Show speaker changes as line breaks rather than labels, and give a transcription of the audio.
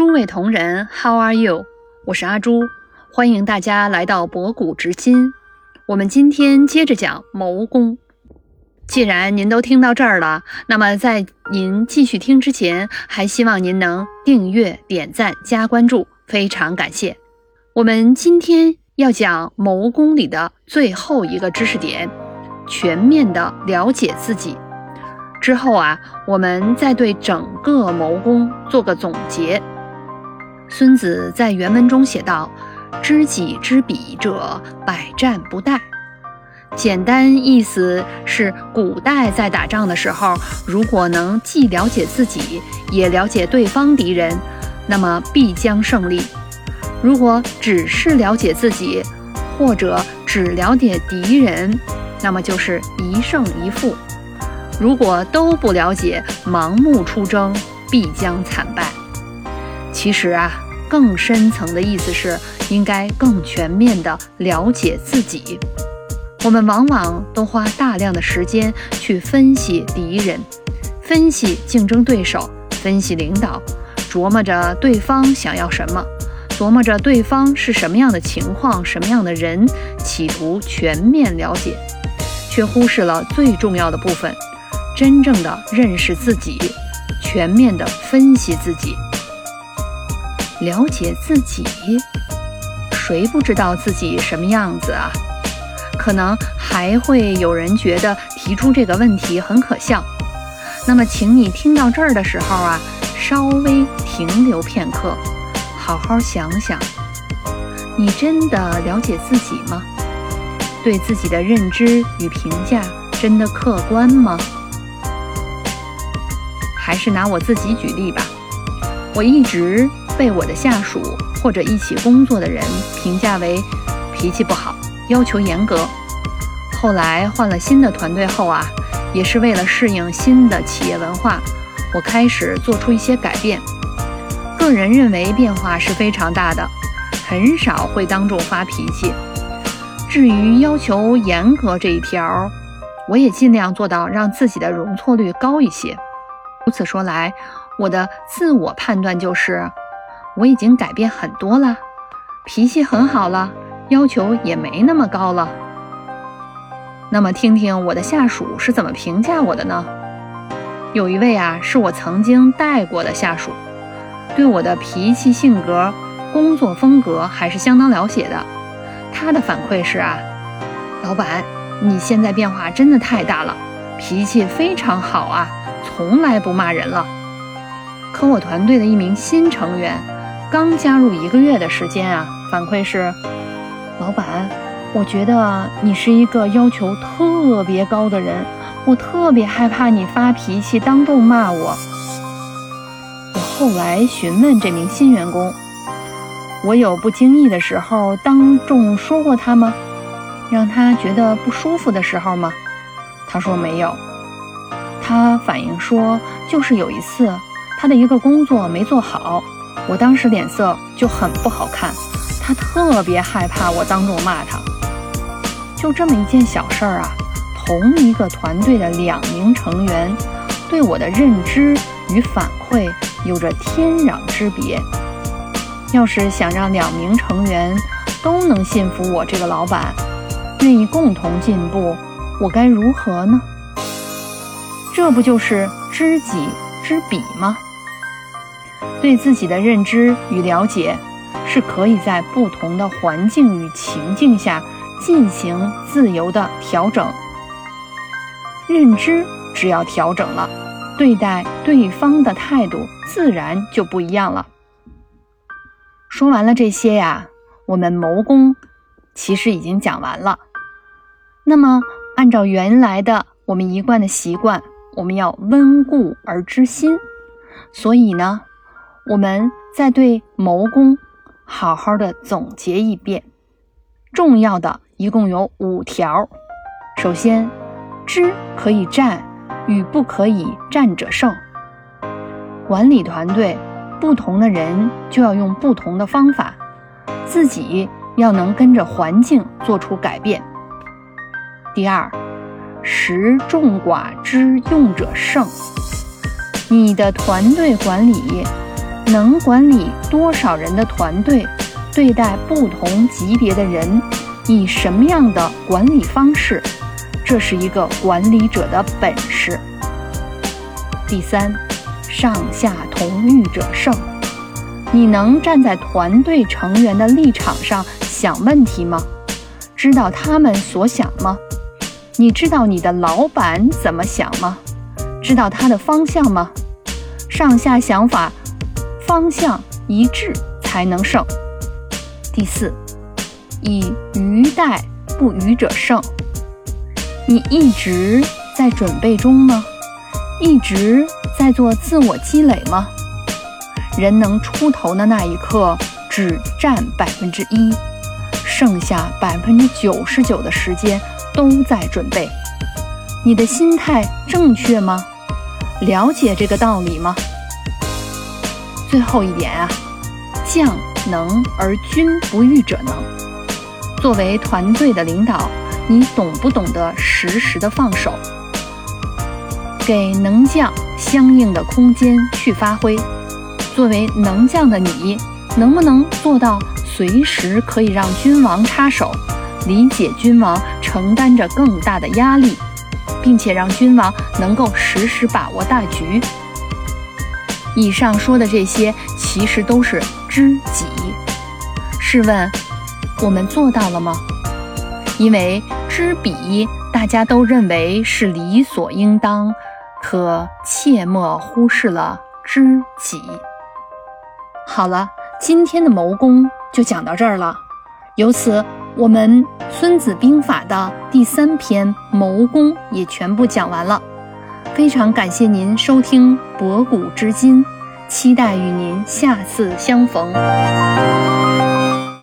诸位同仁，How are you？我是阿朱，欢迎大家来到博古知今。我们今天接着讲谋攻。既然您都听到这儿了，那么在您继续听之前，还希望您能订阅、点赞、加关注，非常感谢。我们今天要讲谋攻里的最后一个知识点：全面的了解自己。之后啊，我们再对整个谋攻做个总结。孙子在原文中写道：“知己知彼者，百战不殆。”简单意思是，古代在打仗的时候，如果能既了解自己，也了解对方敌人，那么必将胜利；如果只是了解自己，或者只了解敌人，那么就是一胜一负；如果都不了解，盲目出征，必将惨败。其实啊，更深层的意思是应该更全面地了解自己。我们往往都花大量的时间去分析敌人，分析竞争对手，分析领导，琢磨着对方想要什么，琢磨着对方是什么样的情况、什么样的人，企图全面了解，却忽视了最重要的部分：真正的认识自己，全面的分析自己。了解自己，谁不知道自己什么样子啊？可能还会有人觉得提出这个问题很可笑。那么，请你听到这儿的时候啊，稍微停留片刻，好好想想：你真的了解自己吗？对自己的认知与评价真的客观吗？还是拿我自己举例吧，我一直。被我的下属或者一起工作的人评价为脾气不好，要求严格。后来换了新的团队后啊，也是为了适应新的企业文化，我开始做出一些改变。个人认为变化是非常大的，很少会当众发脾气。至于要求严格这一条，我也尽量做到让自己的容错率高一些。如此说来，我的自我判断就是。我已经改变很多了，脾气很好了，要求也没那么高了。那么，听听我的下属是怎么评价我的呢？有一位啊，是我曾经带过的下属，对我的脾气、性格、工作风格还是相当了解的。他的反馈是啊，老板，你现在变化真的太大了，脾气非常好啊，从来不骂人了。可我团队的一名新成员。刚加入一个月的时间啊，反馈是，老板，我觉得你是一个要求特别高的人，我特别害怕你发脾气当众骂我。我后来询问这名新员工，我有不经意的时候当众说过他吗？让他觉得不舒服的时候吗？他说没有。他反映说，就是有一次他的一个工作没做好。我当时脸色就很不好看，他特别害怕我当众骂他。就这么一件小事儿啊，同一个团队的两名成员对我的认知与反馈有着天壤之别。要是想让两名成员都能信服我这个老板，愿意共同进步，我该如何呢？这不就是知己知彼吗？对自己的认知与了解，是可以在不同的环境与情境下进行自由的调整。认知只要调整了，对待对方的态度自然就不一样了。说完了这些呀，我们谋攻其实已经讲完了。那么，按照原来的我们一贯的习惯，我们要温故而知新，所以呢。我们再对谋攻好好的总结一遍，重要的一共有五条。首先，知可以战，与不可以战者胜。管理团队，不同的人就要用不同的方法，自己要能跟着环境做出改变。第二，识众寡之用者胜。你的团队管理。能管理多少人的团队，对待不同级别的人，以什么样的管理方式，这是一个管理者的本事。第三，上下同欲者胜。你能站在团队成员的立场上想问题吗？知道他们所想吗？你知道你的老板怎么想吗？知道他的方向吗？上下想法方向一致才能胜。第四，以愚待不愚者胜。你一直在准备中吗？一直在做自我积累吗？人能出头的那一刻只占百分之一，剩下百分之九十九的时间都在准备。你的心态正确吗？了解这个道理吗？最后一点啊，将能而君不欲者能。作为团队的领导，你懂不懂得适时的放手，给能将相应的空间去发挥？作为能将的你，能不能做到随时可以让君王插手，理解君王承担着更大的压力，并且让君王能够实时把握大局？以上说的这些，其实都是知己。试问，我们做到了吗？因为知彼，大家都认为是理所应当，可切莫忽视了知己。好了，今天的谋攻就讲到这儿了。由此，我们《孙子兵法》的第三篇谋攻也全部讲完了。非常感谢您收听博古知今，期待与您下次相逢。